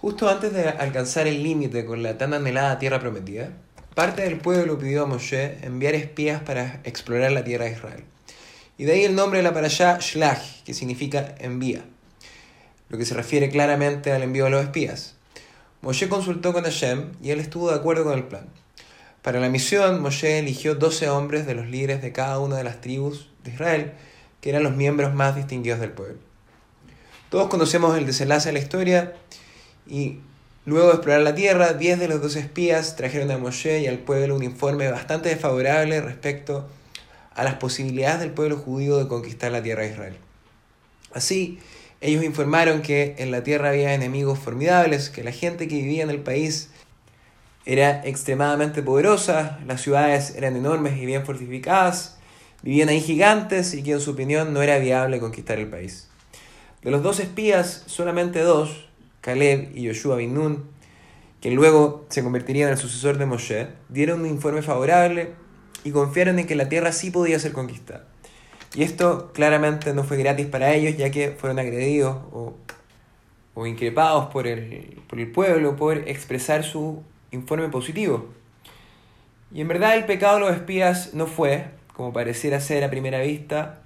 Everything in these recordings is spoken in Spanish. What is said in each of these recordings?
Justo antes de alcanzar el límite con la tan anhelada tierra prometida, parte del pueblo pidió a Moshe enviar espías para explorar la tierra de Israel. Y de ahí el nombre de la parashá Shlach, que significa envía, lo que se refiere claramente al envío de los espías. Moshe consultó con Hashem y él estuvo de acuerdo con el plan. Para la misión, Moshe eligió 12 hombres de los líderes de cada una de las tribus de Israel, que eran los miembros más distinguidos del pueblo. Todos conocemos el desenlace de la historia y luego de explorar la tierra, 10 de los 12 espías trajeron a Moshe y al pueblo un informe bastante desfavorable respecto a las posibilidades del pueblo judío de conquistar la tierra de Israel. Así, ellos informaron que en la tierra había enemigos formidables, que la gente que vivía en el país era extremadamente poderosa, las ciudades eran enormes y bien fortificadas, vivían ahí gigantes y que en su opinión no era viable conquistar el país. De los dos espías, solamente dos, Caleb y Joshua bin Nun, que luego se convertirían en el sucesor de Moshe, dieron un informe favorable y confiaron en que la tierra sí podía ser conquistada. Y esto claramente no fue gratis para ellos, ya que fueron agredidos o, o increpados por el, por el pueblo por expresar su informe positivo. Y en verdad el pecado de los espías no fue, como pareciera ser a primera vista,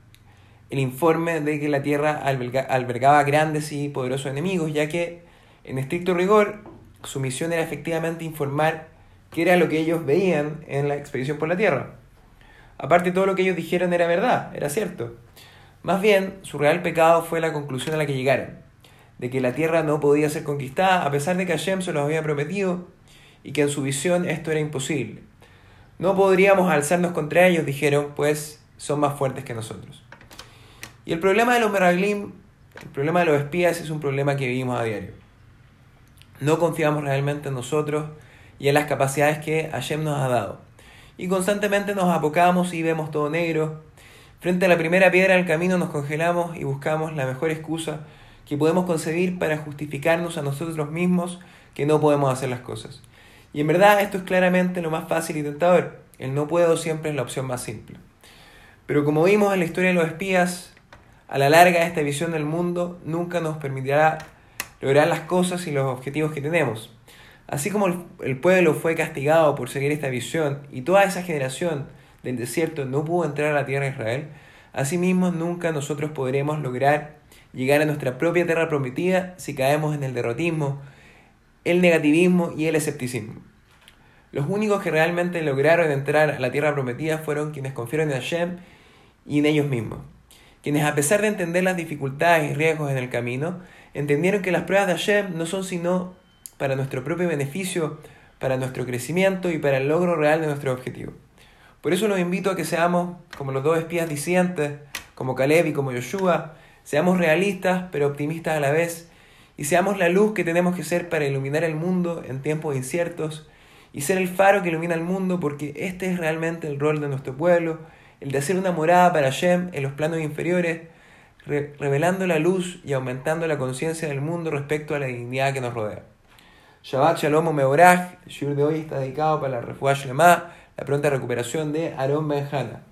el informe de que la tierra albergaba grandes y poderosos enemigos, ya que, en estricto rigor, su misión era efectivamente informar qué era lo que ellos veían en la expedición por la tierra. Aparte, todo lo que ellos dijeron era verdad, era cierto. Más bien, su real pecado fue la conclusión a la que llegaron, de que la tierra no podía ser conquistada a pesar de que Hashem se los había prometido y que en su visión esto era imposible. No podríamos alzarnos contra ellos, dijeron, pues son más fuertes que nosotros. Y el problema de los Meraglim, el problema de los espías es un problema que vivimos a diario. No confiamos realmente en nosotros y en las capacidades que Hashem nos ha dado. Y constantemente nos apocamos y vemos todo negro. Frente a la primera piedra del camino nos congelamos y buscamos la mejor excusa que podemos concebir para justificarnos a nosotros mismos que no podemos hacer las cosas. Y en verdad esto es claramente lo más fácil y tentador. El no puedo siempre es la opción más simple. Pero como vimos en la historia de los espías, a la larga esta visión del mundo nunca nos permitirá lograr las cosas y los objetivos que tenemos. Así como el pueblo fue castigado por seguir esta visión y toda esa generación del desierto no pudo entrar a la tierra de Israel, asimismo nunca nosotros podremos lograr llegar a nuestra propia tierra prometida si caemos en el derrotismo, el negativismo y el escepticismo. Los únicos que realmente lograron entrar a la tierra prometida fueron quienes confiaron en Hashem y en ellos mismos, quienes a pesar de entender las dificultades y riesgos en el camino, entendieron que las pruebas de Hashem no son sino para nuestro propio beneficio, para nuestro crecimiento y para el logro real de nuestro objetivo. Por eso los invito a que seamos como los dos espías disientes, como Caleb y como Yoshua, seamos realistas pero optimistas a la vez y seamos la luz que tenemos que ser para iluminar el mundo en tiempos inciertos y ser el faro que ilumina el mundo porque este es realmente el rol de nuestro pueblo, el de hacer una morada para Shem en los planos inferiores, revelando la luz y aumentando la conciencia del mundo respecto a la dignidad que nos rodea. Shabbat Shalom Meorach, el shiur de hoy está dedicado para la Refuah Shlema, la pronta recuperación de Aaron Benjana.